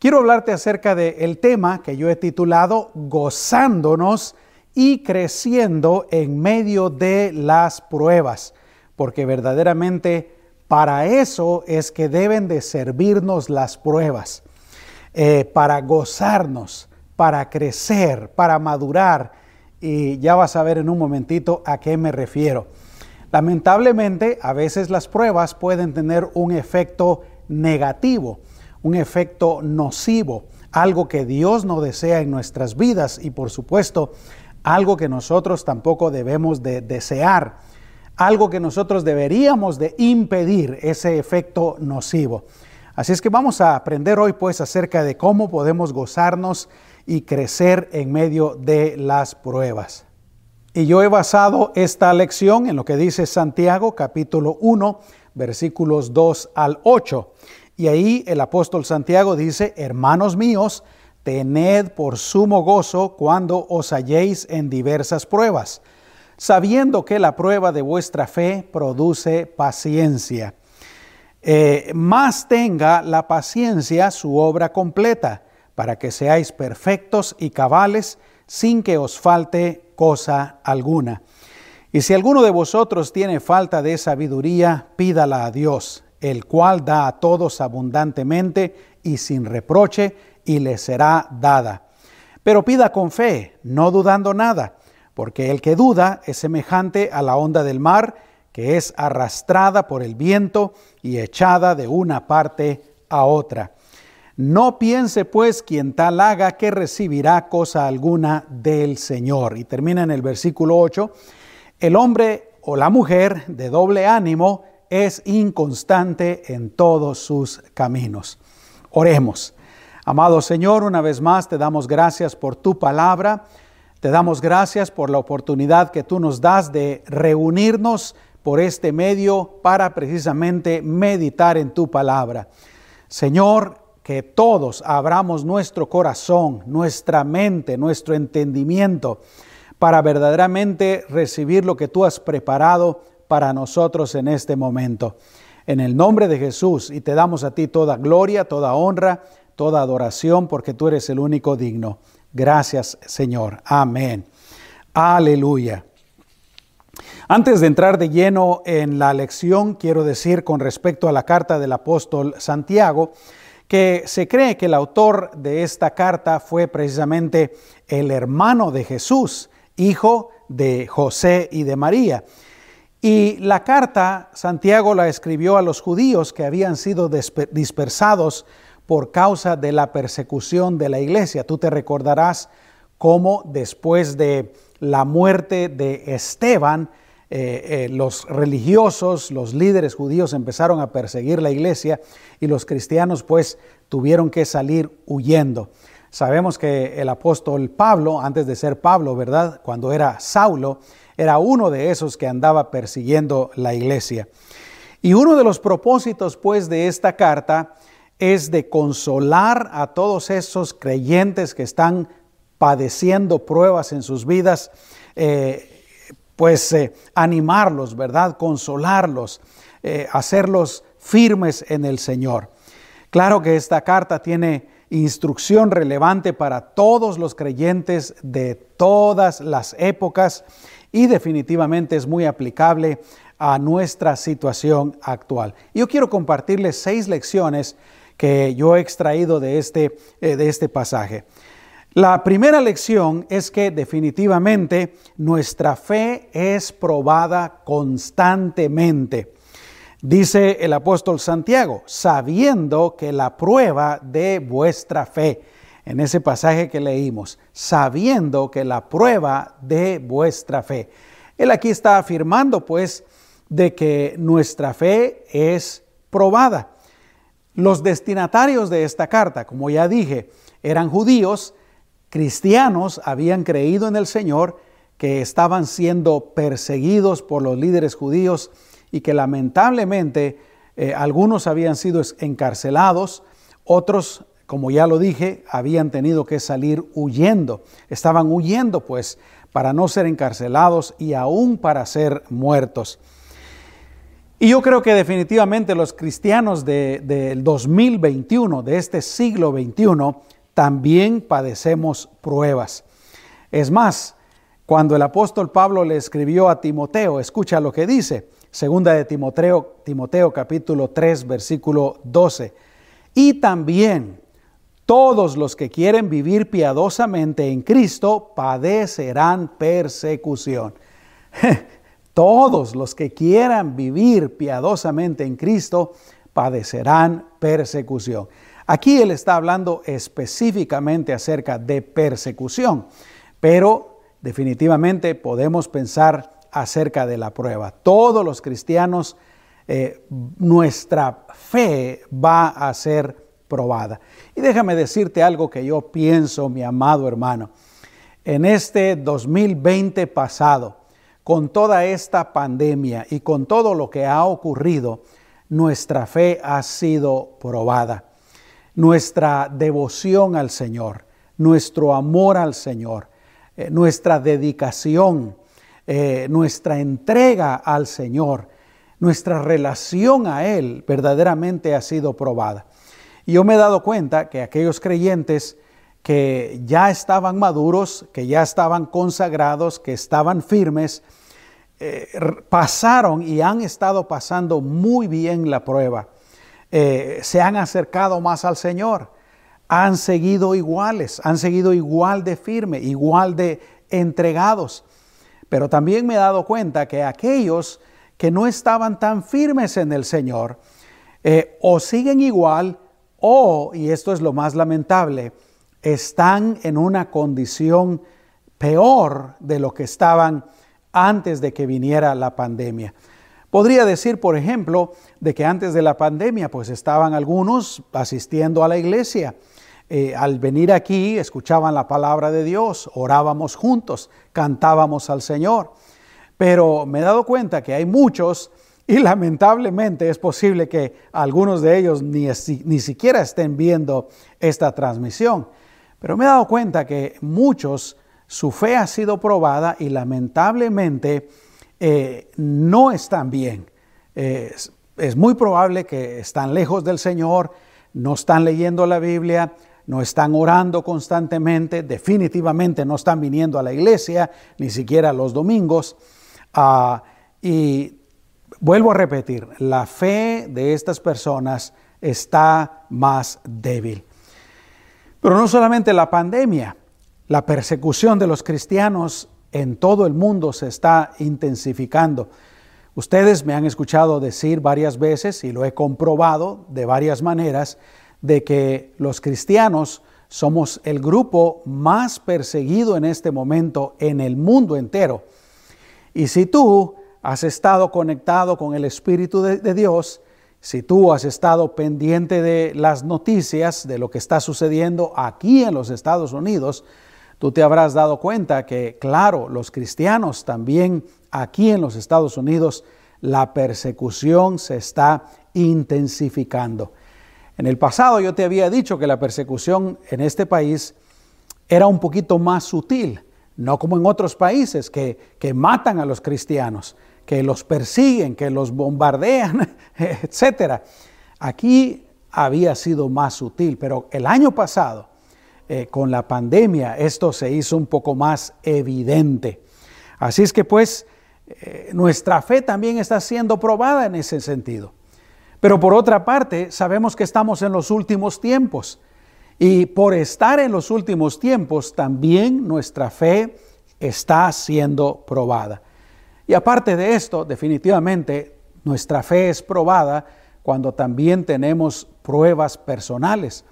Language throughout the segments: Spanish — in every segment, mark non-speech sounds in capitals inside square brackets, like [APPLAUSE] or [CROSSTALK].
Quiero hablarte acerca del tema que yo he titulado Gozándonos y creciendo en medio de las pruebas, porque verdaderamente para eso es que deben de servirnos las pruebas, eh, para gozarnos, para crecer, para madurar, y ya vas a ver en un momentito a qué me refiero. Lamentablemente, a veces las pruebas pueden tener un efecto negativo un efecto nocivo, algo que Dios no desea en nuestras vidas y por supuesto algo que nosotros tampoco debemos de desear, algo que nosotros deberíamos de impedir ese efecto nocivo. Así es que vamos a aprender hoy pues acerca de cómo podemos gozarnos y crecer en medio de las pruebas. Y yo he basado esta lección en lo que dice Santiago capítulo 1 versículos 2 al 8. Y ahí el apóstol Santiago dice, hermanos míos, tened por sumo gozo cuando os halléis en diversas pruebas, sabiendo que la prueba de vuestra fe produce paciencia. Eh, más tenga la paciencia su obra completa, para que seáis perfectos y cabales, sin que os falte cosa alguna. Y si alguno de vosotros tiene falta de sabiduría, pídala a Dios el cual da a todos abundantemente y sin reproche, y le será dada. Pero pida con fe, no dudando nada, porque el que duda es semejante a la onda del mar, que es arrastrada por el viento y echada de una parte a otra. No piense pues quien tal haga que recibirá cosa alguna del Señor. Y termina en el versículo 8, el hombre o la mujer de doble ánimo es inconstante en todos sus caminos. Oremos. Amado Señor, una vez más te damos gracias por tu palabra. Te damos gracias por la oportunidad que tú nos das de reunirnos por este medio para precisamente meditar en tu palabra. Señor, que todos abramos nuestro corazón, nuestra mente, nuestro entendimiento para verdaderamente recibir lo que tú has preparado para nosotros en este momento. En el nombre de Jesús y te damos a ti toda gloria, toda honra, toda adoración, porque tú eres el único digno. Gracias Señor. Amén. Aleluya. Antes de entrar de lleno en la lección, quiero decir con respecto a la carta del apóstol Santiago, que se cree que el autor de esta carta fue precisamente el hermano de Jesús, hijo de José y de María. Y la carta Santiago la escribió a los judíos que habían sido dispersados por causa de la persecución de la iglesia. Tú te recordarás cómo después de la muerte de Esteban, eh, eh, los religiosos, los líderes judíos empezaron a perseguir la iglesia y los cristianos pues tuvieron que salir huyendo. Sabemos que el apóstol Pablo, antes de ser Pablo, ¿verdad? Cuando era Saulo, era uno de esos que andaba persiguiendo la iglesia. Y uno de los propósitos pues de esta carta es de consolar a todos esos creyentes que están padeciendo pruebas en sus vidas, eh, pues eh, animarlos, ¿verdad? Consolarlos, eh, hacerlos firmes en el Señor. Claro que esta carta tiene instrucción relevante para todos los creyentes de todas las épocas y definitivamente es muy aplicable a nuestra situación actual. Yo quiero compartirles seis lecciones que yo he extraído de este, eh, de este pasaje. La primera lección es que definitivamente nuestra fe es probada constantemente. Dice el apóstol Santiago, sabiendo que la prueba de vuestra fe en ese pasaje que leímos, sabiendo que la prueba de vuestra fe. Él aquí está afirmando pues de que nuestra fe es probada. Los destinatarios de esta carta, como ya dije, eran judíos, cristianos, habían creído en el Señor, que estaban siendo perseguidos por los líderes judíos y que lamentablemente eh, algunos habían sido encarcelados, otros como ya lo dije, habían tenido que salir huyendo. Estaban huyendo pues para no ser encarcelados y aún para ser muertos. Y yo creo que definitivamente los cristianos del 2021, de este siglo XXI, también padecemos pruebas. Es más, cuando el apóstol Pablo le escribió a Timoteo, escucha lo que dice, segunda de Timoteo, Timoteo capítulo 3, versículo 12. Y también todos los que quieren vivir piadosamente en Cristo padecerán persecución. [LAUGHS] Todos los que quieran vivir piadosamente en Cristo padecerán persecución. Aquí él está hablando específicamente acerca de persecución, pero definitivamente podemos pensar acerca de la prueba. Todos los cristianos, eh, nuestra fe va a ser probada. Y déjame decirte algo que yo pienso, mi amado hermano. En este 2020 pasado, con toda esta pandemia y con todo lo que ha ocurrido, nuestra fe ha sido probada. Nuestra devoción al Señor, nuestro amor al Señor, eh, nuestra dedicación, eh, nuestra entrega al Señor, nuestra relación a Él verdaderamente ha sido probada. Yo me he dado cuenta que aquellos creyentes que ya estaban maduros, que ya estaban consagrados, que estaban firmes, eh, pasaron y han estado pasando muy bien la prueba. Eh, se han acercado más al Señor, han seguido iguales, han seguido igual de firme, igual de entregados. Pero también me he dado cuenta que aquellos que no estaban tan firmes en el Señor, eh, o siguen igual, o, y esto es lo más lamentable, están en una condición peor de lo que estaban antes de que viniera la pandemia. Podría decir, por ejemplo, de que antes de la pandemia, pues estaban algunos asistiendo a la iglesia. Eh, al venir aquí, escuchaban la palabra de Dios, orábamos juntos, cantábamos al Señor. Pero me he dado cuenta que hay muchos, y lamentablemente es posible que algunos de ellos ni, ni siquiera estén viendo esta transmisión. Pero me he dado cuenta que muchos su fe ha sido probada y lamentablemente eh, no están bien. es, muy probable que están lejos del Señor, no están leyendo la Biblia, no están orando constantemente, definitivamente no están viniendo a la iglesia, ni siquiera los domingos. Ah, y vuelvo a repetir, la fe de estas personas está más débil. Pero no solamente la pandemia, la persecución de los cristianos en todo el mundo se está intensificando. Ustedes me han escuchado decir varias veces, y lo he comprobado de varias maneras, de que los cristianos somos el grupo más perseguido en este momento en el mundo entero. Y si tú has estado conectado con el Espíritu de, Dios, si tú has estado pendiente de las noticias, de lo que está sucediendo aquí en los Estados Unidos, Tú te habrás dado cuenta que, claro, los cristianos también aquí en los Estados Unidos, la persecución se está intensificando. En el pasado yo te había dicho que la persecución en este país era un poquito más sutil, no como en otros países que, que matan a los cristianos, que los persiguen, que los bombardean, [LAUGHS] etc. Aquí había sido más sutil, pero el año pasado eh, con la pandemia esto se hizo un poco más evidente. Así es que pues eh, nuestra fe también está siendo probada en ese sentido. Pero por otra parte, sabemos que estamos en los últimos tiempos. Y por estar en los últimos tiempos, también nuestra fe está siendo probada. Y aparte de esto, definitivamente, nuestra fe es probada cuando también tenemos pruebas personales.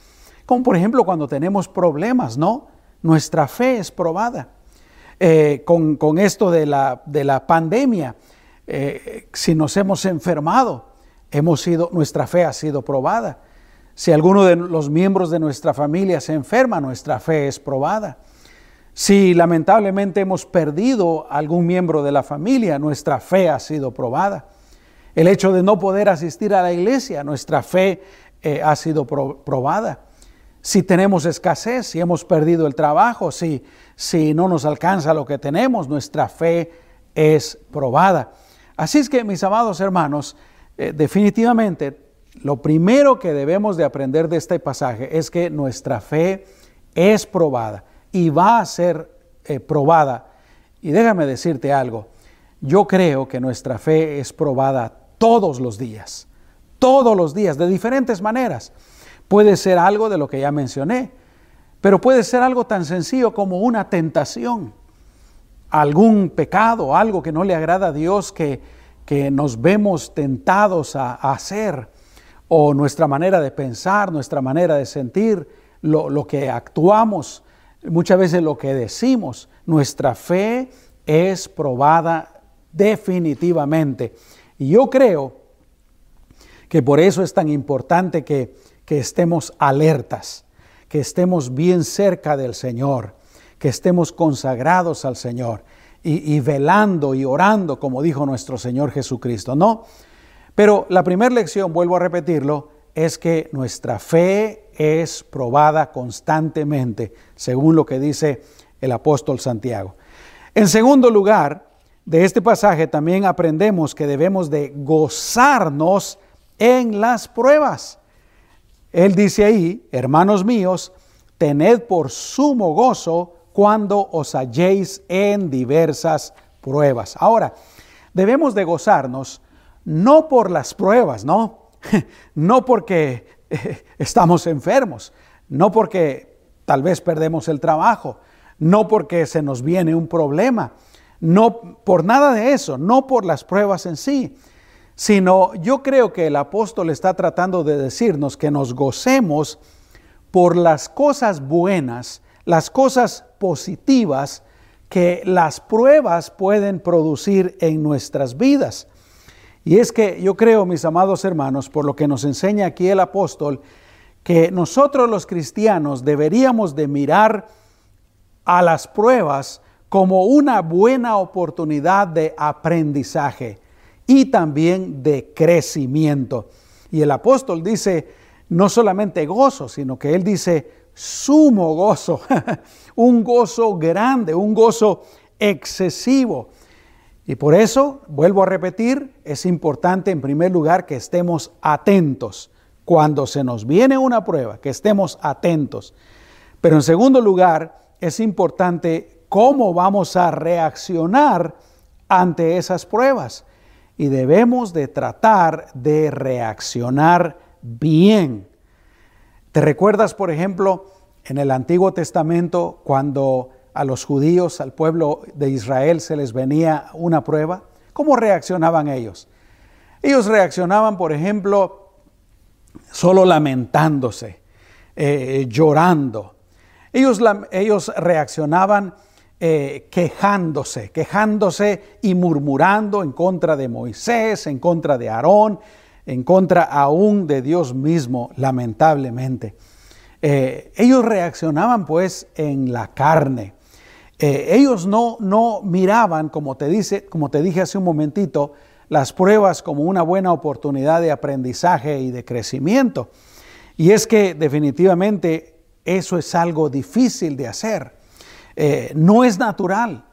Como por ejemplo cuando tenemos problemas, ¿no? Nuestra fe es probada. Eh, con, esto de la, de la pandemia, eh, si nos hemos enfermado, hemos sido, nuestra fe ha sido probada. Si alguno de los miembros de nuestra familia se enferma, nuestra fe es probada. Si lamentablemente hemos perdido algún miembro de la familia, nuestra fe ha sido probada. El hecho de no poder asistir a la iglesia, nuestra fe eh, ha sido probada si tenemos escasez, si hemos perdido el trabajo, si, si no nos alcanza lo que tenemos, nuestra fe es probada. Así es que, mis amados hermanos, eh, definitivamente lo primero que debemos de aprender de este pasaje es que nuestra fe es probada y va a ser eh, probada. Y déjame decirte algo, yo creo que nuestra fe es probada todos los días, todos los días, de diferentes maneras. Puede ser algo de lo que ya mencioné, pero puede ser algo tan sencillo como una tentación, algún pecado, algo que no le agrada a Dios que, que nos vemos tentados a, hacer, o nuestra manera de pensar, nuestra manera de sentir, lo, lo que actuamos, muchas veces lo que decimos. Nuestra fe es probada definitivamente. Y yo creo que por eso es tan importante que, que estemos alertas que estemos bien cerca del Señor, que estemos consagrados al Señor y, velando y orando, como dijo nuestro Señor Jesucristo. No, pero la primera lección, vuelvo a repetirlo, es que nuestra fe es probada constantemente, según lo que dice el apóstol Santiago. En segundo lugar, de este pasaje también aprendemos que debemos de gozarnos en las pruebas. Él dice ahí, hermanos míos, tened por sumo gozo cuando os halléis en diversas pruebas. Ahora, debemos de gozarnos no por las pruebas, ¿no? [LAUGHS] no porque [LAUGHS] estamos enfermos, no porque tal vez perdemos el trabajo, no porque se nos viene un problema, no por nada de eso, no por las pruebas en sí, sino yo creo que el apóstol está tratando de decirnos que nos gocemos por las cosas buenas, las cosas positivas que las pruebas pueden producir en nuestras vidas. Y es que yo creo, mis amados hermanos, por lo que nos enseña aquí el apóstol, que nosotros los cristianos deberíamos de mirar a las pruebas como una buena oportunidad de aprendizaje y también de crecimiento. Y el apóstol dice, no solamente gozo, sino que él dice sumo gozo, [LAUGHS] un gozo grande, un gozo excesivo. Y por eso, vuelvo a repetir, es importante en primer lugar que estemos atentos. Cuando se nos viene una prueba, que estemos atentos. Pero en segundo lugar, es importante cómo vamos a reaccionar ante esas pruebas y debemos de tratar de reaccionar bien. ¿Te recuerdas, por ejemplo, en el Antiguo Testamento cuando a los judíos, al pueblo de Israel se les venía una prueba? ¿Cómo reaccionaban ellos? Ellos reaccionaban, por ejemplo, solo lamentándose, eh, llorando. Ellos, ellos reaccionaban eh, quejándose, quejándose y murmurando en contra de Moisés, en contra de Aarón, en contra aún de Dios mismo, lamentablemente. Eh, ellos reaccionaban pues en la carne. Eh, ellos no, no miraban, como te, dice, como te dije hace un momentito, las pruebas como una buena oportunidad de aprendizaje y de crecimiento. Y es que definitivamente eso es algo difícil de hacer. Eh, no es natural.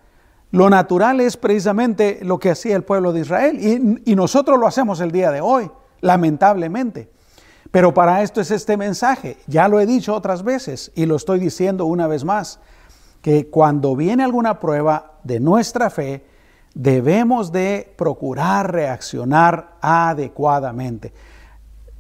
Lo natural es precisamente lo que hacía el pueblo de Israel y, nosotros lo hacemos el día de hoy, lamentablemente. Pero para esto es este mensaje. Ya lo he dicho otras veces y lo estoy diciendo una vez más, que cuando viene alguna prueba de nuestra fe, debemos de procurar reaccionar adecuadamente.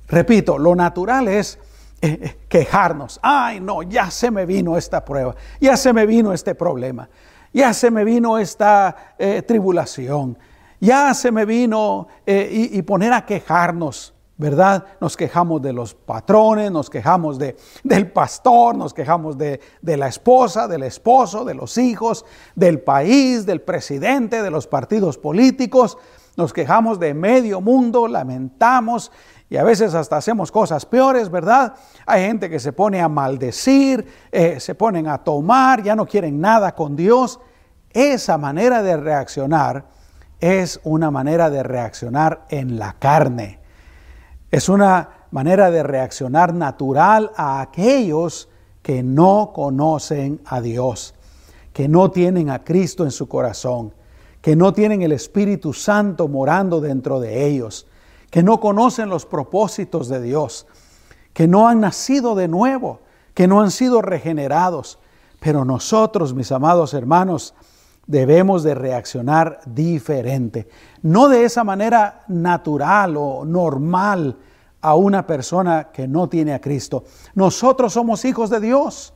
Repito, lo natural es eh, quejarnos. Ay, no, ya se me vino esta prueba, ya se me vino este problema, ya se me vino esta eh, tribulación, ya se me vino eh, y, poner a quejarnos. ¿Verdad? Nos quejamos de los patrones, nos quejamos de, del pastor, nos quejamos de, de, la esposa, del esposo, de los hijos, del país, del presidente, de los partidos políticos, nos quejamos de medio mundo, lamentamos y a veces hasta hacemos cosas peores, ¿verdad? Hay gente que se pone a maldecir, eh, se ponen a tomar, ya no quieren nada con Dios. Esa manera de reaccionar es una manera de reaccionar en la carne. Es una manera de reaccionar natural a aquellos que no conocen a Dios, que no tienen a Cristo en su corazón, que no tienen el Espíritu Santo morando dentro de ellos que no conocen los propósitos de Dios, que no han nacido de nuevo, que no han sido regenerados. Pero nosotros, mis amados hermanos, debemos de reaccionar diferente. No de esa manera natural o normal a una persona que no tiene a Cristo. Nosotros somos hijos de Dios.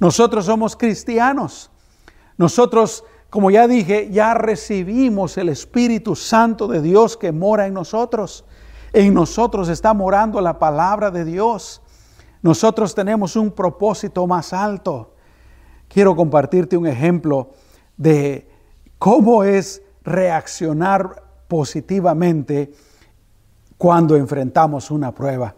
Nosotros somos cristianos. Nosotros, como ya dije, ya recibimos el Espíritu Santo de Dios que mora en nosotros. En nosotros está morando la palabra de Dios. Nosotros tenemos un propósito más alto. Quiero compartirte un ejemplo de cómo es reaccionar positivamente cuando enfrentamos una prueba.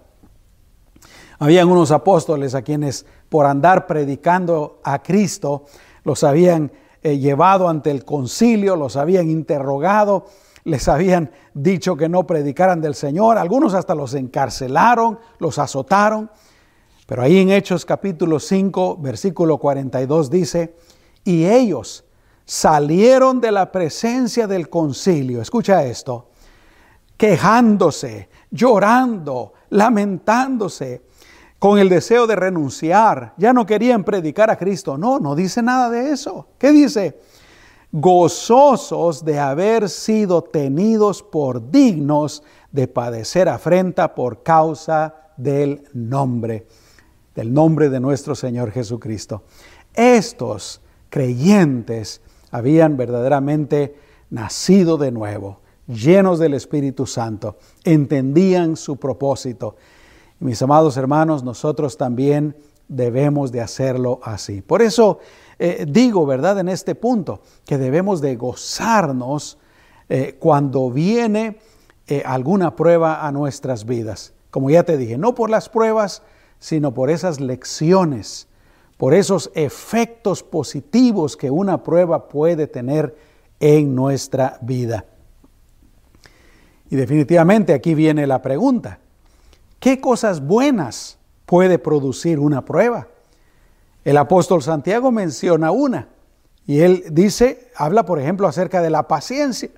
Habían unos apóstoles a quienes por andar predicando a Cristo los habían eh, llevado ante el concilio, los habían interrogado, les habían dicho que no predicaran del Señor, algunos hasta los encarcelaron, los azotaron. Pero ahí en Hechos capítulo 5, versículo 42 dice, y ellos salieron de la presencia del concilio, escucha esto, quejándose, llorando, lamentándose, con el deseo de renunciar. Ya no querían predicar a Cristo. No, no dice nada de eso. ¿Qué dice? Gozosos de haber sido tenidos por dignos de padecer afrenta por causa del nombre, del nombre de nuestro Señor Jesucristo. Estos creyentes habían verdaderamente nacido de nuevo, llenos del Espíritu Santo, entendían su propósito. mis amados hermanos, nosotros también debemos de hacerlo así. Por eso eh, digo, ¿verdad? En este punto, que debemos de gozarnos eh, cuando viene eh, alguna prueba a nuestras vidas. Como ya te dije, no por las pruebas, sino por esas lecciones por esos efectos positivos que una prueba puede tener en nuestra vida. Y definitivamente aquí viene la pregunta, ¿qué cosas buenas puede producir una prueba? El apóstol Santiago menciona una y él dice, habla por ejemplo acerca de la paciencia.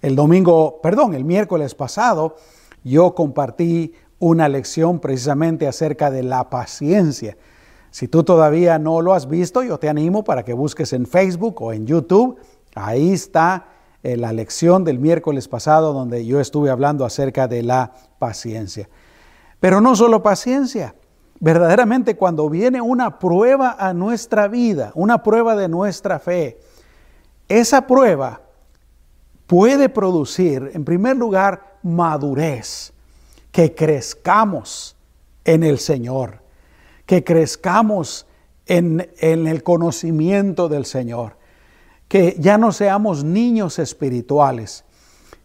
El domingo, perdón, el miércoles pasado, yo compartí una lección precisamente acerca de la paciencia. Si tú todavía no lo has visto, yo te animo para que busques en Facebook o en YouTube. Ahí está eh, la lección del miércoles pasado donde yo estuve hablando acerca de la paciencia. Pero no solo paciencia. Verdaderamente cuando viene una prueba a nuestra vida, una prueba de nuestra fe, esa prueba puede producir, en primer lugar, madurez, que crezcamos en el Señor que crezcamos en, el conocimiento del Señor, que ya no seamos niños espirituales,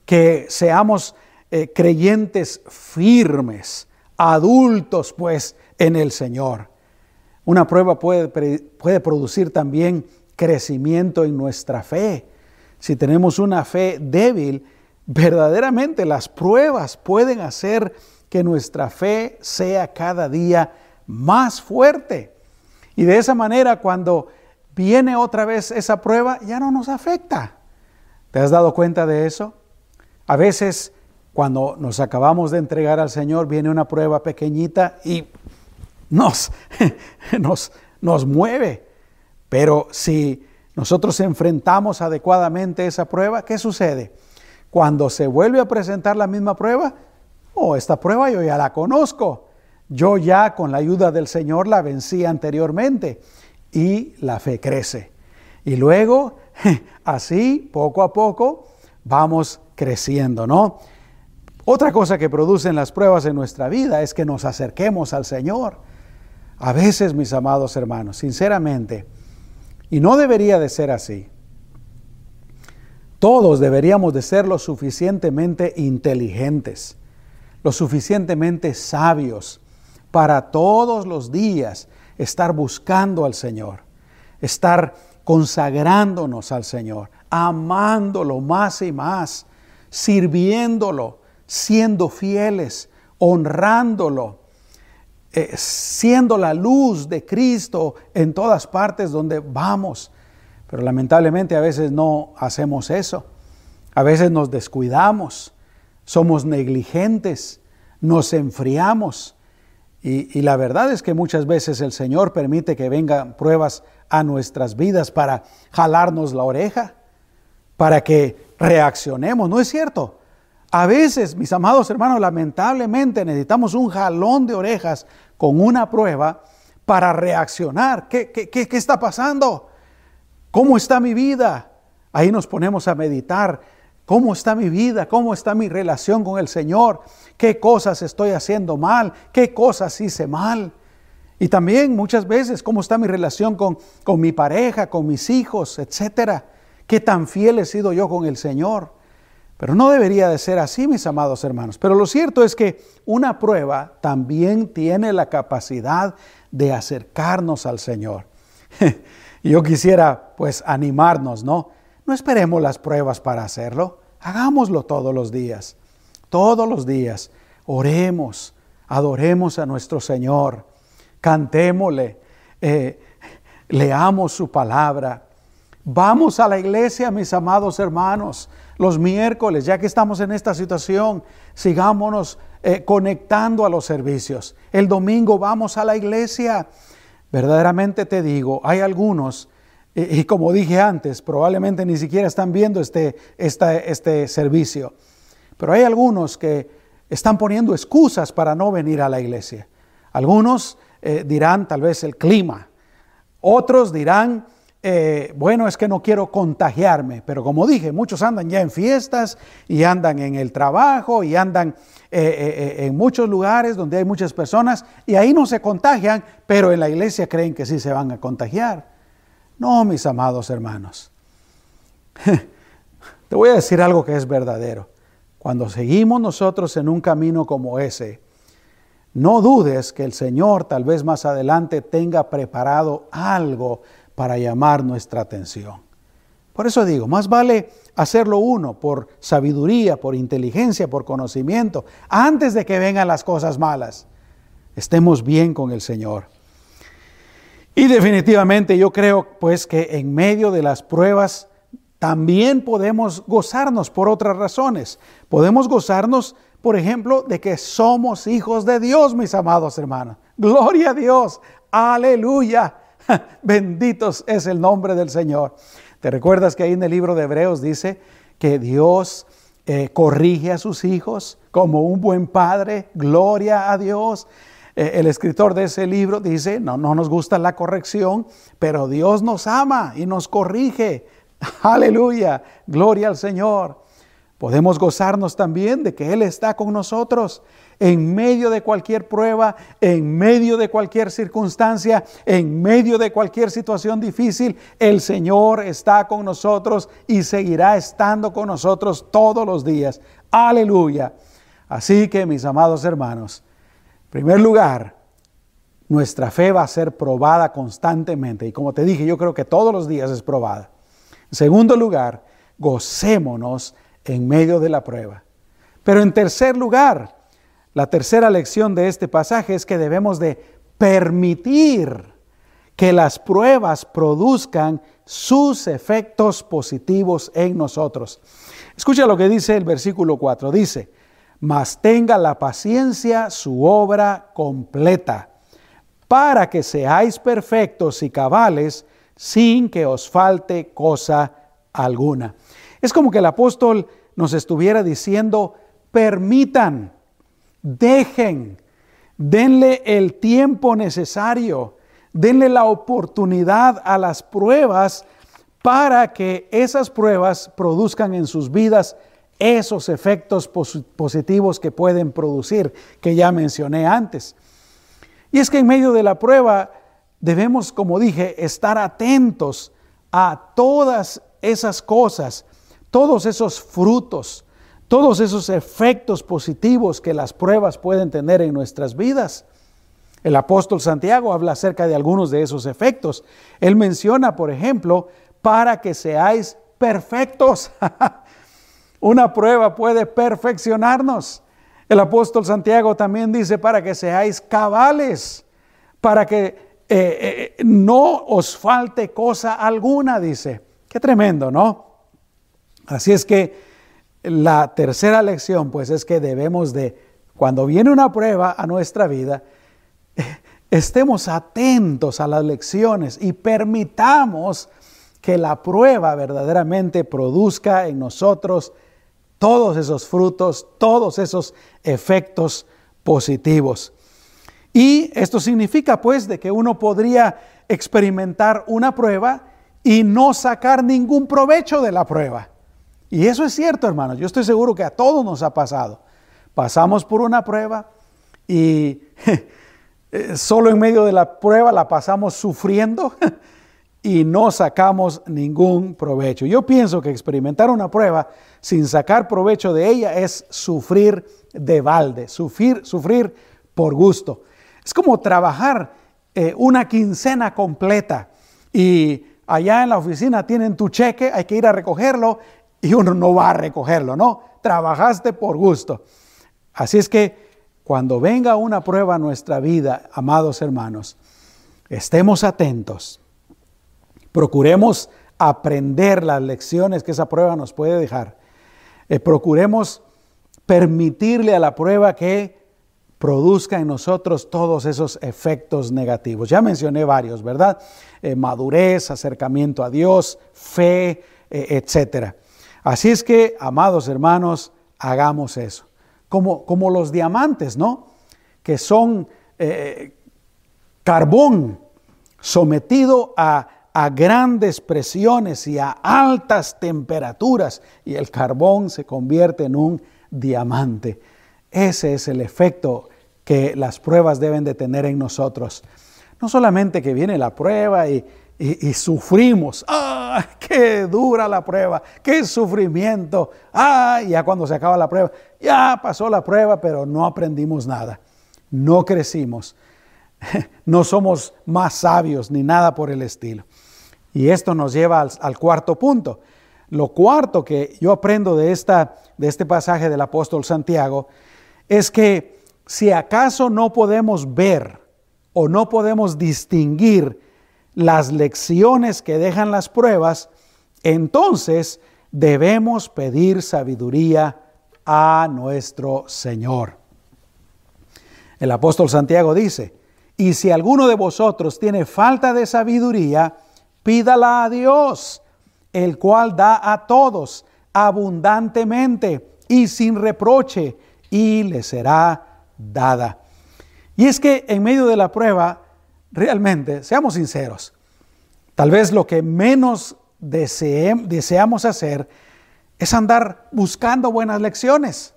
que seamos eh, creyentes firmes, adultos pues en el Señor. Una prueba puede, puede producir también crecimiento en nuestra fe. Si tenemos una fe débil, verdaderamente las pruebas pueden hacer que nuestra fe sea cada día más fuerte. Y de esa manera, cuando viene otra vez esa prueba, ya no nos afecta. ¿Te has dado cuenta de eso? A veces, cuando nos acabamos de entregar al Señor, viene una prueba pequeñita y nos, [LAUGHS] nos, nos mueve. Pero si nosotros enfrentamos adecuadamente esa prueba, ¿qué sucede? Cuando se vuelve a presentar la misma prueba, oh, esta prueba yo ya la conozco. Yo ya con la ayuda del Señor la vencí anteriormente y la fe crece. Y luego, [LAUGHS] así, poco a poco, vamos creciendo, ¿no? Otra cosa que producen las pruebas en nuestra vida es que nos acerquemos al Señor. A veces, mis amados hermanos, sinceramente, y no debería de ser así, todos deberíamos de ser lo suficientemente inteligentes, lo suficientemente sabios para todos los días estar buscando al Señor, estar consagrándonos al Señor, amándolo más y más, sirviéndolo, siendo fieles, honrándolo, eh, siendo la luz de Cristo en todas partes donde vamos. Pero lamentablemente a veces no hacemos eso. A veces nos descuidamos. somos negligentes, nos enfriamos. Y, la verdad es que muchas veces el Señor permite que vengan pruebas a nuestras vidas para jalarnos la oreja, para que reaccionemos, ¿no es cierto? A veces, mis amados hermanos, lamentablemente necesitamos un jalón de orejas con una prueba para reaccionar. ¿Qué, qué, qué está pasando? ¿Cómo está mi vida? Ahí nos ponemos a meditar ¿Cómo está mi vida? ¿Cómo está mi relación con el Señor? ¿Qué cosas estoy haciendo mal? ¿Qué cosas hice mal? Y también muchas veces, ¿cómo está mi relación con, con mi pareja, con mis hijos, etcétera? ¿Qué tan fiel he sido yo con el Señor? Pero no debería de ser así, mis amados hermanos. Pero lo cierto es que una prueba también tiene la capacidad de acercarnos al Señor. [LAUGHS] Yo quisiera pues animarnos, ¿no? No esperemos las pruebas para hacerlo. Hagámoslo todos los días. Todos los días. Oremos, adoremos a nuestro Señor, cantémosle, eh, leamos su palabra. Vamos a la iglesia, mis amados hermanos, los miércoles, ya que estamos en esta situación, sigámonos eh, conectando a los servicios. El domingo vamos a la iglesia. Verdaderamente te digo, hay algunos y, como dije antes, probablemente ni siquiera están viendo este, este servicio. Pero hay algunos que están poniendo excusas para no venir a la iglesia. Algunos eh, dirán tal vez el clima. Otros dirán, eh, bueno, es que no quiero contagiarme. Pero como dije, muchos andan ya en fiestas y andan en el trabajo y andan eh, en muchos lugares donde hay muchas personas y ahí no se contagian, pero en la iglesia creen que sí se van a contagiar. No, mis amados hermanos. [LAUGHS] Te voy a decir algo que es verdadero. Cuando seguimos nosotros en un camino como ese, no dudes que el Señor tal vez más adelante tenga preparado algo para llamar nuestra atención. Por eso digo, más vale hacerlo uno por sabiduría, por inteligencia, por conocimiento, antes de que vengan las cosas malas. Estemos bien con el Señor. Y definitivamente yo creo pues que en medio de las pruebas también podemos gozarnos por otras razones. Podemos gozarnos, por ejemplo, de que somos hijos de Dios, mis amados hermanos. Gloria a Dios. Aleluya. [LAUGHS] Benditos es el nombre del Señor. ¿Te recuerdas que ahí en el libro de Hebreos dice que Dios eh, corrige a sus hijos como un buen padre? Gloria a Dios. Eh, el escritor de ese libro dice, no, no nos gusta la corrección, pero Dios nos ama y nos corrige. [LAUGHS] Aleluya, gloria al Señor. Podemos gozarnos también de que Él está con nosotros en medio de cualquier prueba, en medio de cualquier circunstancia, en medio de cualquier situación difícil. El Señor está con nosotros y seguirá estando con nosotros todos los días. Aleluya. Así que mis amados hermanos, primer lugar, nuestra fe va a ser probada constantemente. Y como te dije, yo creo que todos los días es probada. En segundo lugar, gocémonos en medio de la prueba. Pero en tercer lugar, la tercera lección de este pasaje es que debemos de permitir que las pruebas produzcan sus efectos positivos en nosotros. Escucha lo que dice el versículo 4. Dice, mas tenga la paciencia su obra completa, para que seáis perfectos y cabales sin que os falte cosa alguna. Es como que el apóstol nos estuviera diciendo, permitan, dejen, denle el tiempo necesario, denle la oportunidad a las pruebas para que esas pruebas produzcan en sus vidas esos efectos positivos que pueden producir, que ya mencioné antes. Y es que en medio de la prueba debemos, como dije, estar atentos a todas esas cosas, todos esos frutos, todos esos efectos positivos que las pruebas pueden tener en nuestras vidas. El apóstol Santiago habla acerca de algunos de esos efectos. Él menciona, por ejemplo, para que seáis perfectos. [LAUGHS] Una prueba puede perfeccionarnos. El apóstol Santiago también dice para que seáis cabales, para que eh, eh, no os falte cosa alguna, dice. Qué tremendo, ¿no? Así es que la tercera lección, pues, es que debemos de, cuando viene una prueba a nuestra vida, [LAUGHS] estemos atentos a las lecciones y permitamos que la prueba verdaderamente produzca en nosotros todos esos frutos, todos esos efectos positivos. Y esto significa pues de que uno podría experimentar una prueba y no sacar ningún provecho de la prueba. Y eso es cierto, hermanos. Yo estoy seguro que a todos nos ha pasado. Pasamos por una prueba y [LAUGHS] eh, solo en medio de la prueba la pasamos sufriendo [LAUGHS] y no sacamos ningún provecho. Yo pienso que experimentar una prueba sin sacar provecho de ella es sufrir de balde, sufrir, sufrir por gusto. Es como trabajar eh, una quincena completa y allá en la oficina tienen tu cheque, hay que ir a recogerlo y uno no va a recogerlo, ¿no? Trabajaste por gusto. Así es que cuando venga una prueba a nuestra vida, amados hermanos, estemos atentos Procuremos aprender las lecciones que esa prueba nos puede dejar. Eh, procuremos permitirle a la prueba que produzca en nosotros todos esos efectos negativos. Ya mencioné varios, ¿verdad? Eh, madurez, acercamiento a Dios, fe, eh, etc. Así es que, amados hermanos, hagamos eso. Como, como los diamantes, ¿no? Que son carbón sometido a a grandes presiones y a altas temperaturas y el carbón se convierte en un diamante. Ese es el efecto que las pruebas deben de tener en nosotros. No solamente que viene la prueba y, sufrimos, ¡ah! ¡Qué dura la prueba! ¡Qué sufrimiento! ¡Ah! Ya cuando se acaba la prueba, ya pasó la prueba, pero no aprendimos nada. No crecimos. [LAUGHS] No somos más sabios ni nada por el estilo. Y esto nos lleva al, cuarto punto. Lo cuarto que yo aprendo de, esta, de este pasaje del apóstol Santiago es que si acaso no podemos ver o no podemos distinguir las lecciones que dejan las pruebas, entonces debemos pedir sabiduría a nuestro Señor. El apóstol Santiago dice, y si alguno de vosotros tiene falta de sabiduría, Pídala a Dios, el cual da a todos abundantemente y sin reproche, y le será dada. Y es que en medio de la prueba, realmente, seamos sinceros, tal vez lo que menos deseamos hacer es andar buscando buenas lecciones.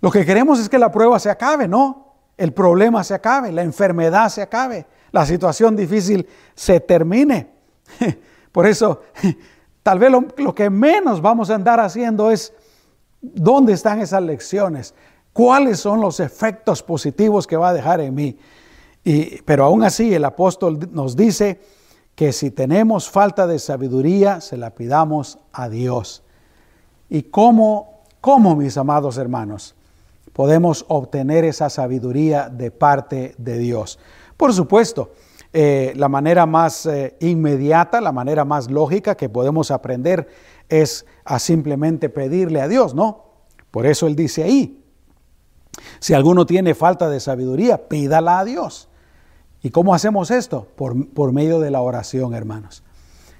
Lo que queremos es que la prueba se acabe, ¿no? El problema se acabe, la enfermedad se acabe, la situación difícil se termine. [LAUGHS] Por eso, [LAUGHS] tal vez lo, que menos vamos a andar haciendo es dónde están esas lecciones, cuáles son los efectos positivos que va a dejar en mí. Pero aún así el apóstol nos dice que si tenemos falta de sabiduría, se la pidamos a Dios. ¿Y cómo, cómo mis amados hermanos, podemos obtener esa sabiduría de parte de Dios? Por supuesto, eh, la manera más eh, inmediata, la manera más lógica que podemos aprender es a simplemente pedirle a Dios, ¿no? Por eso Él dice ahí, si alguno tiene falta de sabiduría, pídala a Dios. ¿Y cómo hacemos esto? Por, por medio de la oración, hermanos.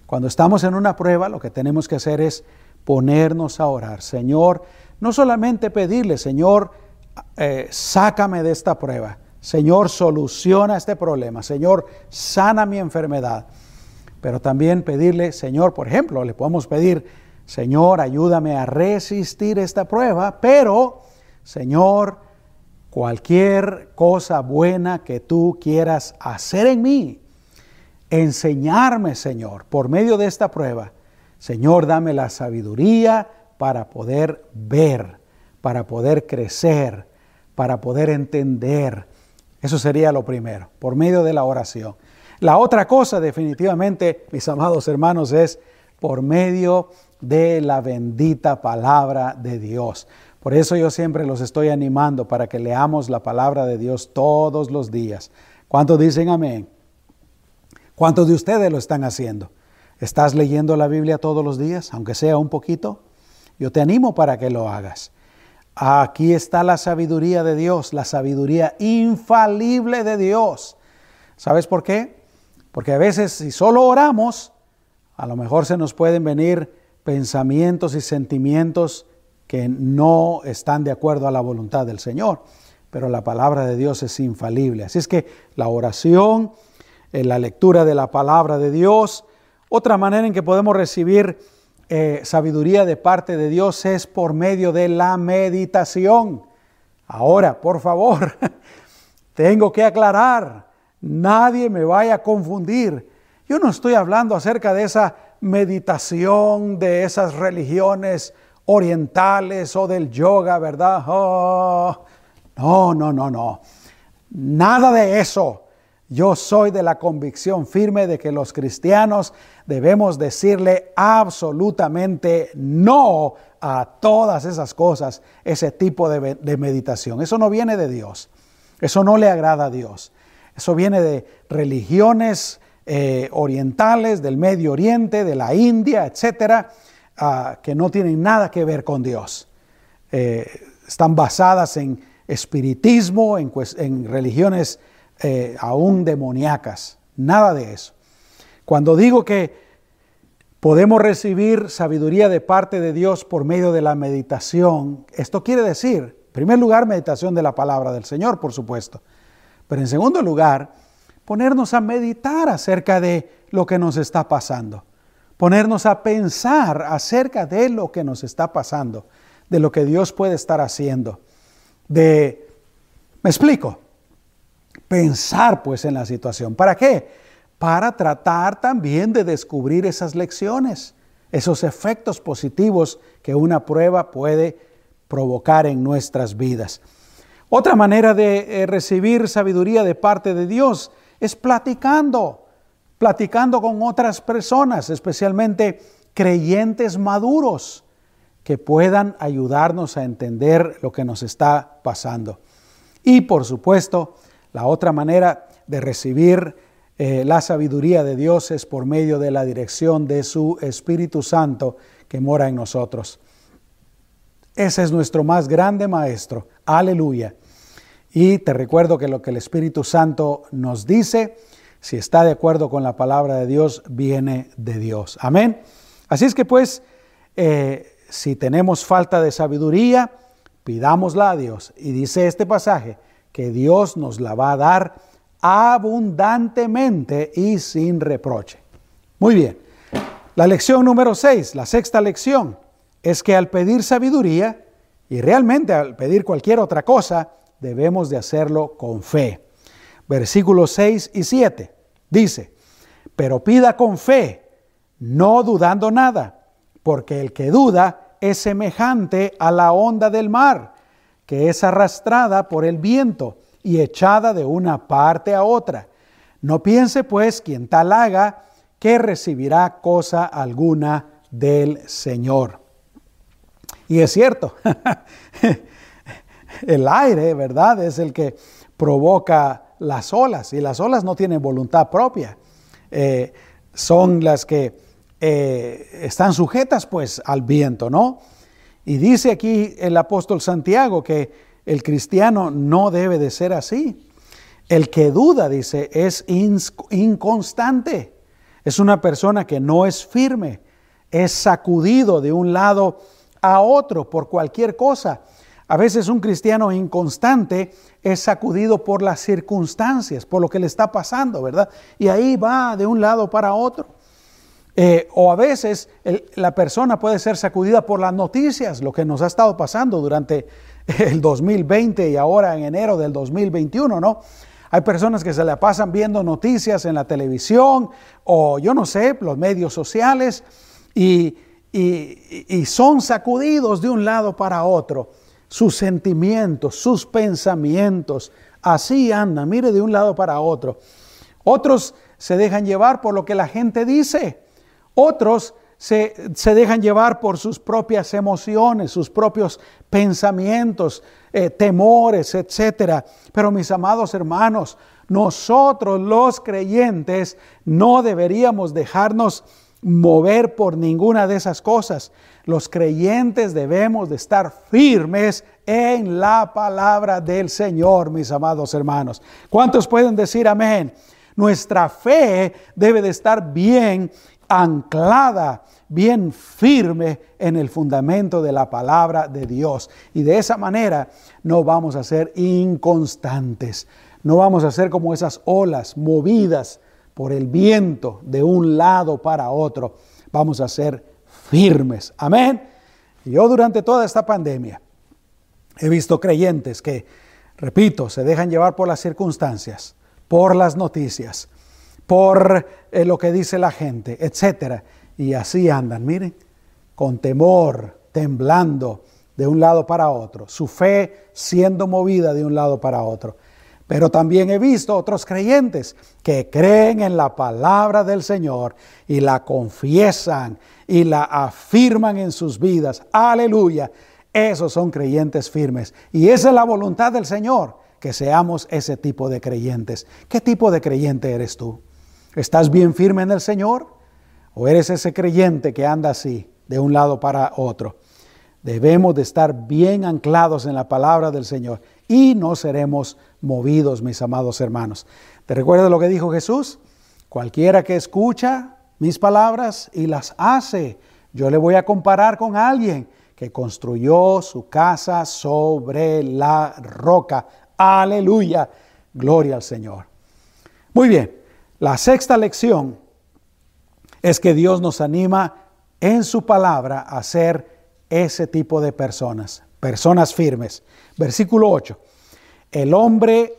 Cuando estamos en una prueba, lo que tenemos que hacer es ponernos a orar. Señor, no solamente pedirle, Señor, eh, sácame de esta prueba, Señor, soluciona este problema. Señor, sana mi enfermedad. Pero también pedirle, Señor, por ejemplo, le podemos pedir, Señor, ayúdame a resistir esta prueba, pero, Señor, cualquier cosa buena que tú quieras hacer en mí, enseñarme, Señor, por medio de esta prueba, Señor, dame la sabiduría para poder ver, para poder crecer, para poder entender, eso sería lo primero, por medio de la oración. La otra cosa definitivamente, mis amados hermanos, es por medio de la bendita palabra de Dios. Por eso yo siempre los estoy animando para que leamos la palabra de Dios todos los días. ¿Cuántos dicen amén? ¿Cuántos de ustedes lo están haciendo? ¿Estás leyendo la Biblia todos los días, aunque sea un poquito? Yo te animo para que lo hagas. Aquí está la sabiduría de Dios, la sabiduría infalible de Dios. ¿Sabes por qué? Porque a veces si solo oramos, a lo mejor se nos pueden venir pensamientos y sentimientos que no están de acuerdo a la voluntad del Señor. Pero la palabra de Dios es infalible. Así es que la oración, eh, la lectura de la palabra de Dios, otra manera en que podemos recibir eh, sabiduría de parte de Dios es por medio de la meditación. Ahora, por favor, [LAUGHS] tengo que aclarar, nadie me vaya a confundir. Yo no estoy hablando acerca de esa meditación de esas religiones orientales o del yoga, ¿verdad? Oh, no, no, no, no. Nada de eso. Yo soy de la convicción firme de que los cristianos debemos decirle absolutamente no a todas esas cosas, ese tipo de, meditación. Eso no viene de Dios. Eso no le agrada a Dios. Eso viene de religiones eh, orientales, del Medio Oriente, de la India, etcétera, ah, que no tienen nada que ver con Dios. Eh, están basadas en espiritismo, en, en religiones eh, aún demoníacas, nada de eso. Cuando digo que podemos recibir sabiduría de parte de Dios por medio de la meditación, esto quiere decir, en primer lugar, meditación de la palabra del Señor, por supuesto, pero en segundo lugar, ponernos a meditar acerca de lo que nos está pasando, ponernos a pensar acerca de lo que nos está pasando, de lo que Dios puede estar haciendo, de, me explico, pensar pues en la situación. ¿Para qué? Para tratar también de descubrir esas lecciones, esos efectos positivos que una prueba puede provocar en nuestras vidas. Otra manera de eh, recibir sabiduría de parte de Dios es platicando, platicando con otras personas, especialmente creyentes maduros, que puedan ayudarnos a entender lo que nos está pasando. Y por supuesto, la otra manera de recibir eh, la sabiduría de Dios es por medio de la dirección de su Espíritu Santo que mora en nosotros. Ese es nuestro más grande maestro. Aleluya. Y te recuerdo que lo que el Espíritu Santo nos dice, si está de acuerdo con la palabra de Dios, viene de Dios. Amén. Así es que pues, eh, si tenemos falta de sabiduría, pidámosla a Dios. Y dice este pasaje, que Dios nos la va a dar abundantemente y sin reproche. Muy bien. La lección número 6, la sexta lección, es que al pedir sabiduría, y realmente al pedir cualquier otra cosa, debemos de hacerlo con fe. Versículos 6 y 7 dice, pero pida con fe, no dudando nada, porque el que duda es semejante a la onda del mar que es arrastrada por el viento y echada de una parte a otra. No piense pues quien tal haga que recibirá cosa alguna del Señor. Y es cierto, [LAUGHS] el aire, ¿verdad? Es el que provoca las olas y las olas no tienen voluntad propia. Eh, son las que eh, están sujetas pues al viento, ¿no? Y dice aquí el apóstol Santiago que el cristiano no debe de ser así. El que duda, dice, es inconstante. Es una persona que no es firme, es sacudido de un lado a otro por cualquier cosa. A veces un cristiano inconstante es sacudido por las circunstancias, por lo que le está pasando, ¿verdad? Y ahí va de un lado para otro. Eh, o a veces la persona puede ser sacudida por las noticias, lo que nos ha estado pasando durante [LAUGHS] el 2020 y ahora en enero del 2021, ¿no? Hay personas que se la pasan viendo noticias en la televisión o yo no sé, los medios sociales y, y son sacudidos de un lado para otro. Sus sentimientos, sus pensamientos, así andan, mire de un lado para otro. Otros se dejan llevar por lo que la gente dice. Otros se, dejan llevar por sus propias emociones, sus propios pensamientos, eh, temores, etc. Pero mis amados hermanos, nosotros los creyentes no deberíamos dejarnos mover por ninguna de esas cosas. Los creyentes debemos de estar firmes en la palabra del Señor, mis amados hermanos. ¿Cuántos pueden decir amén? Nuestra fe debe de estar bien anclada, bien firme en el fundamento de la palabra de Dios. Y de esa manera no vamos a ser inconstantes, no vamos a ser como esas olas movidas por el viento de un lado para otro. Vamos a ser firmes. Amén. Yo durante toda esta pandemia he visto creyentes que, repito, se dejan llevar por las circunstancias, por las noticias, por eh, lo que dice la gente, etc. Y así andan, miren, con temor, temblando de un lado para otro, su fe siendo movida de un lado para otro. Pero también he visto otros creyentes que creen en la palabra del Señor y la confiesan y la afirman en sus vidas. Aleluya. Esos son creyentes firmes. Y esa es la voluntad del Señor, que seamos ese tipo de creyentes. ¿Qué tipo de creyente eres tú? ¿Estás bien firme en el Señor? ¿O eres ese creyente que anda así, de un lado para otro? Debemos de estar bien anclados en la palabra del Señor y no seremos movidos, mis amados hermanos. ¿Te recuerdas lo que dijo Jesús? Cualquiera que escucha mis palabras y las hace, yo le voy a comparar con alguien que construyó su casa sobre la roca. Aleluya. Gloria al Señor. Muy bien, la sexta lección es que Dios nos anima en su palabra a ser ese tipo de personas, personas firmes. Versículo 8 el hombre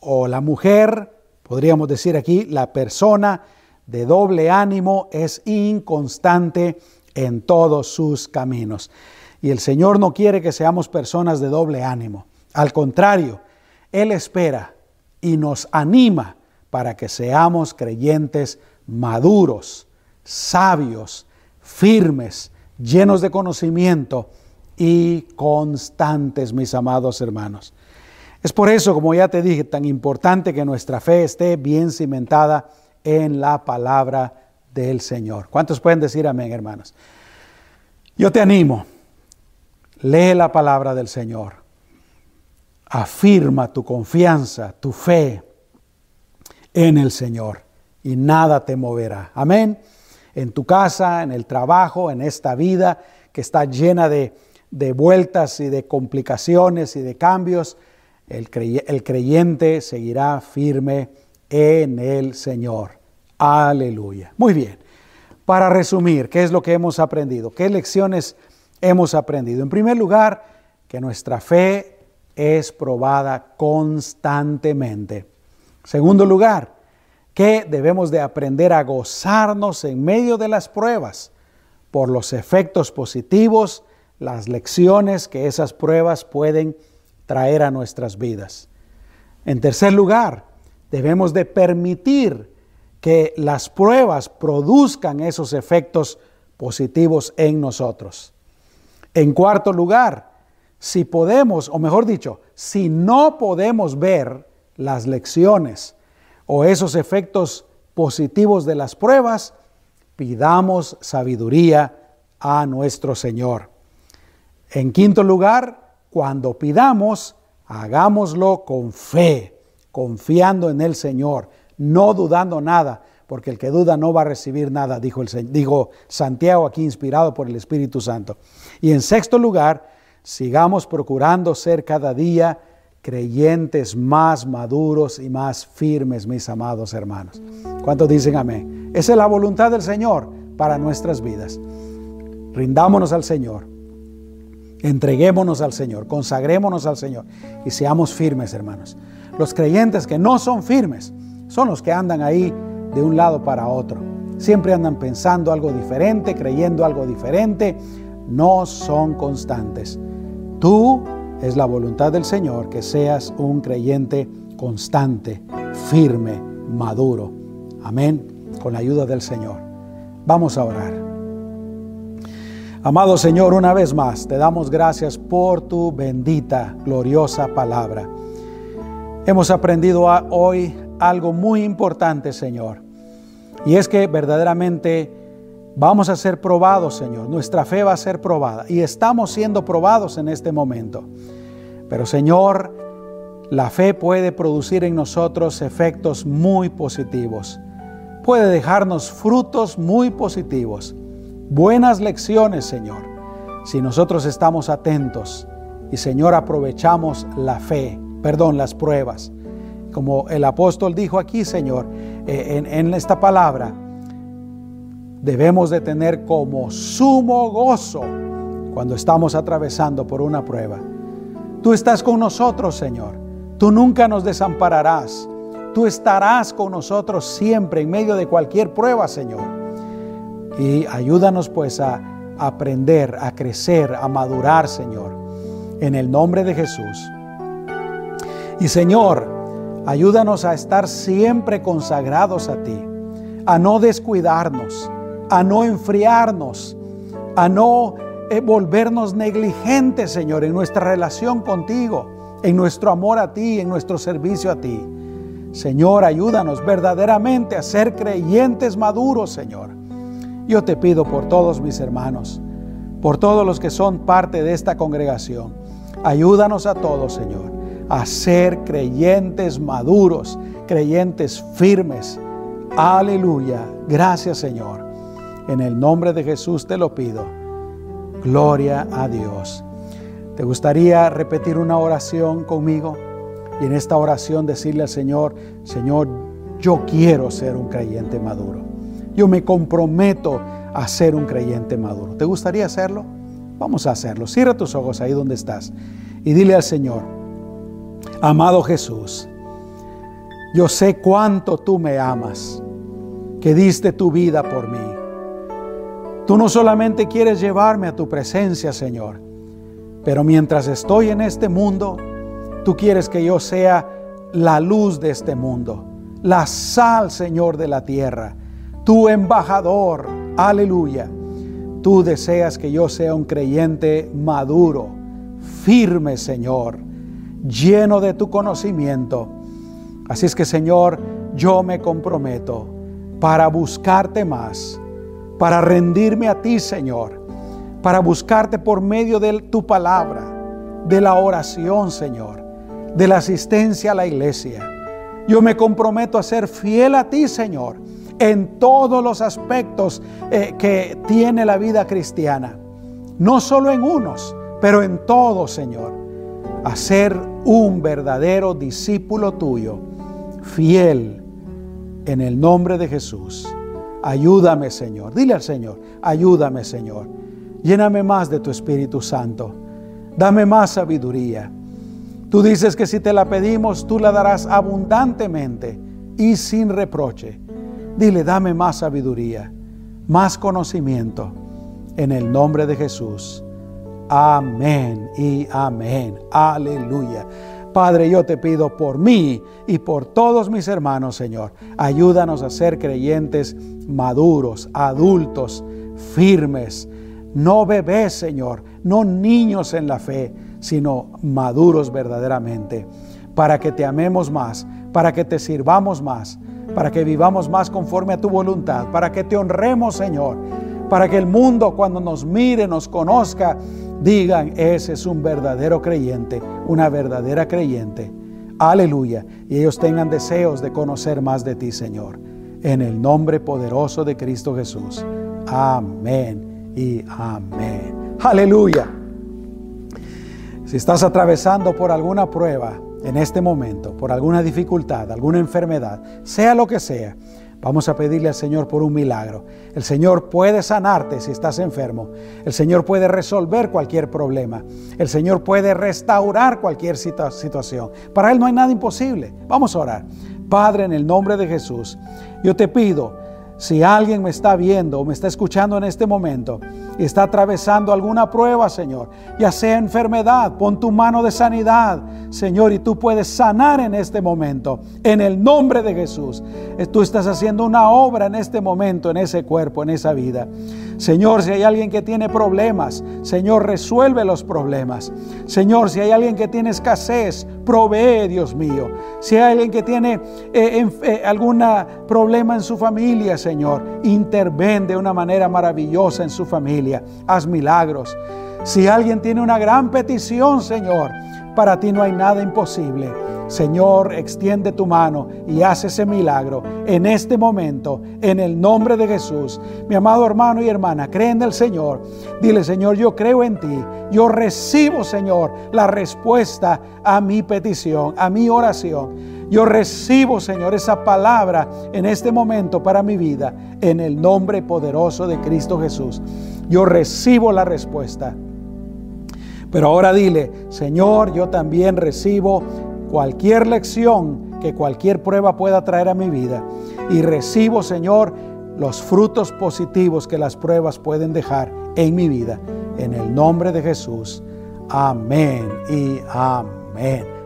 o la mujer, podríamos decir aquí, la persona de doble ánimo es inconstante en todos sus caminos. Y el Señor no quiere que seamos personas de doble ánimo. Al contrario, Él espera y nos anima para que seamos creyentes maduros, sabios, firmes, llenos de conocimiento y constantes, mis amados hermanos. Es por eso, como ya te dije, tan importante que nuestra fe esté bien cimentada en la palabra del Señor. ¿Cuántos pueden decir amén, hermanos? Yo te animo, lee la palabra del Señor, afirma tu confianza, tu fe en el Señor y nada te moverá. Amén. En tu casa, en el trabajo, en esta vida que está llena de, de vueltas y de complicaciones y de cambios, el, creyente seguirá firme en el Señor. Aleluya. Muy bien. Para resumir, ¿qué es lo que hemos aprendido? ¿Qué lecciones hemos aprendido? En primer lugar, que nuestra fe es probada constantemente. Segundo lugar, que debemos de aprender a gozarnos en medio de las pruebas por los efectos positivos, las lecciones que esas pruebas pueden traer a nuestras vidas. En tercer lugar, debemos de permitir que las pruebas produzcan esos efectos positivos en nosotros. En cuarto lugar, si podemos, o mejor dicho, si no podemos ver las lecciones o esos efectos positivos de las pruebas, pidamos sabiduría a nuestro Señor. En quinto lugar, cuando pidamos, hagámoslo con fe, confiando en el Señor, no dudando nada, porque el que duda no va a recibir nada, dijo, el, dijo Santiago aquí inspirado por el Espíritu Santo. Y en sexto lugar, sigamos procurando ser cada día creyentes más maduros y más firmes, mis amados hermanos. ¿Cuántos dicen amén? Esa es la voluntad del Señor para nuestras vidas. Rindámonos al Señor. Entreguémonos al Señor, consagrémonos al Señor y seamos firmes, hermanos. Los creyentes que no son firmes son los que andan ahí de un lado para otro. Siempre andan pensando algo diferente, creyendo algo diferente. No son constantes. Tú es la voluntad del Señor que seas un creyente constante, firme, maduro. Amén. Con la ayuda del Señor. Vamos a orar. Amado Señor, una vez más te damos gracias por tu bendita, gloriosa palabra. Hemos aprendido hoy algo muy importante, Señor, y es que verdaderamente Vamos a ser probados, Señor. Nuestra fe va a ser probada y estamos siendo probados en este momento. Pero, Señor, la fe puede producir en nosotros efectos muy positivos. Puede dejarnos frutos muy positivos. Buenas lecciones, Señor, si nosotros estamos atentos y, Señor, aprovechamos la fe, perdón, las pruebas. Como el apóstol dijo aquí, Señor, eh, en, en esta palabra, debemos de tener como sumo gozo cuando estamos atravesando por una prueba. Tú estás con nosotros, Señor. Tú nunca nos desampararás. Tú estarás con nosotros siempre en medio de cualquier prueba, Señor. Y ayúdanos pues a aprender, a crecer, a madurar, Señor, en el nombre de Jesús. Y Señor, ayúdanos a estar siempre consagrados a ti, a no descuidarnos, a no enfriarnos, a no eh, volvernos negligentes, Señor, en nuestra relación contigo, en nuestro amor a ti, en nuestro servicio a ti. Señor, ayúdanos verdaderamente a ser creyentes maduros, Señor. Yo te pido por todos mis hermanos, por todos los que son parte de esta congregación. Ayúdanos a todos, Señor, a ser creyentes maduros, creyentes firmes. Aleluya. Gracias, Señor. En el nombre de Jesús te lo pido. Gloria a Dios. ¿Te gustaría repetir una oración conmigo? Y en esta oración decirle al Señor, Señor, yo quiero ser un creyente maduro. Yo me comprometo a ser un creyente maduro. ¿Te gustaría hacerlo? Vamos a hacerlo. Cierra tus ojos ahí donde estás y dile al Señor, amado Jesús, yo sé cuánto tú me amas, que diste tu vida por mí. Tú no solamente quieres llevarme a tu presencia, Señor, pero mientras estoy en este mundo, tú quieres que yo sea la luz de este mundo, la sal, Señor, de la tierra, tu embajador, aleluya. Tú deseas que yo sea un creyente maduro, firme, Señor, lleno de tu conocimiento. Así es que, Señor, yo me comprometo para buscarte más para rendirme a ti, Señor, para buscarte por medio de tu palabra, de la oración, Señor, de la asistencia a la iglesia. Yo me comprometo a ser fiel a ti, Señor, en todos los aspectos eh, que tiene la vida cristiana. No solo en unos, pero en todos, Señor. A ser un verdadero discípulo tuyo, fiel en el nombre de Jesús. Ayúdame, Señor. Dile al Señor, ayúdame, Señor. Lléname más de tu Espíritu Santo. Dame más sabiduría. Tú dices que si te la pedimos, tú la darás abundantemente y sin reproche. Dile, dame más sabiduría, más conocimiento. En el nombre de Jesús. Amén y amén. Aleluya. Padre, yo te pido por mí y por todos mis hermanos, Señor, ayúdanos a ser creyentes maduros, adultos, firmes, no bebés, Señor, no niños en la fe, sino maduros verdaderamente, para que te amemos más, para que te sirvamos más, para que vivamos más conforme a tu voluntad, para que te honremos, Señor, para que el mundo cuando nos mire, nos conozca, digan, ese es un verdadero creyente, una verdadera creyente. Aleluya. Y ellos tengan deseos de conocer más de ti, Señor. En el nombre poderoso de Cristo Jesús. Amén y amén. Aleluya. Si estás atravesando por alguna prueba en este momento, por alguna dificultad, alguna enfermedad, sea lo que sea, Vamos a pedirle al Señor por un milagro. El Señor puede sanarte si estás enfermo. El Señor puede resolver cualquier problema. El Señor puede restaurar cualquier situación. Para Él no hay nada imposible. Vamos a orar. Padre, en el nombre de Jesús, yo te pido si alguien me está viendo o me está escuchando en este momento y está atravesando alguna prueba, Señor, ya sea enfermedad, pon tu mano de sanidad, Señor, y tú puedes sanar en este momento. En el nombre de Jesús, tú estás haciendo una obra en este momento, en ese cuerpo, en esa vida. Señor, si hay alguien que tiene problemas, Señor, resuelve los problemas. Señor, si hay alguien que tiene escasez, provee, Dios mío. Si hay alguien que tiene eh, eh, algún problema en su familia, Señor, interven de una manera maravillosa en su familia. Haz milagros. Si alguien tiene una gran petición, Señor, para ti no hay nada imposible. Señor, extiende tu mano y haz ese milagro en este momento, en el nombre de Jesús. Mi amado hermano y hermana, cree en el Señor. Dile, Señor, yo creo en ti. Yo recibo, Señor, la respuesta a mi petición, a mi oración. Yo recibo, Señor, esa palabra en este momento para mi vida, en el nombre poderoso de Cristo Jesús. Yo recibo la respuesta. Pero ahora dile, Señor, yo también recibo cualquier lección que cualquier prueba pueda traer a mi vida. Y recibo, Señor, los frutos positivos que las pruebas pueden dejar en mi vida. En el nombre de Jesús. Amén y amén.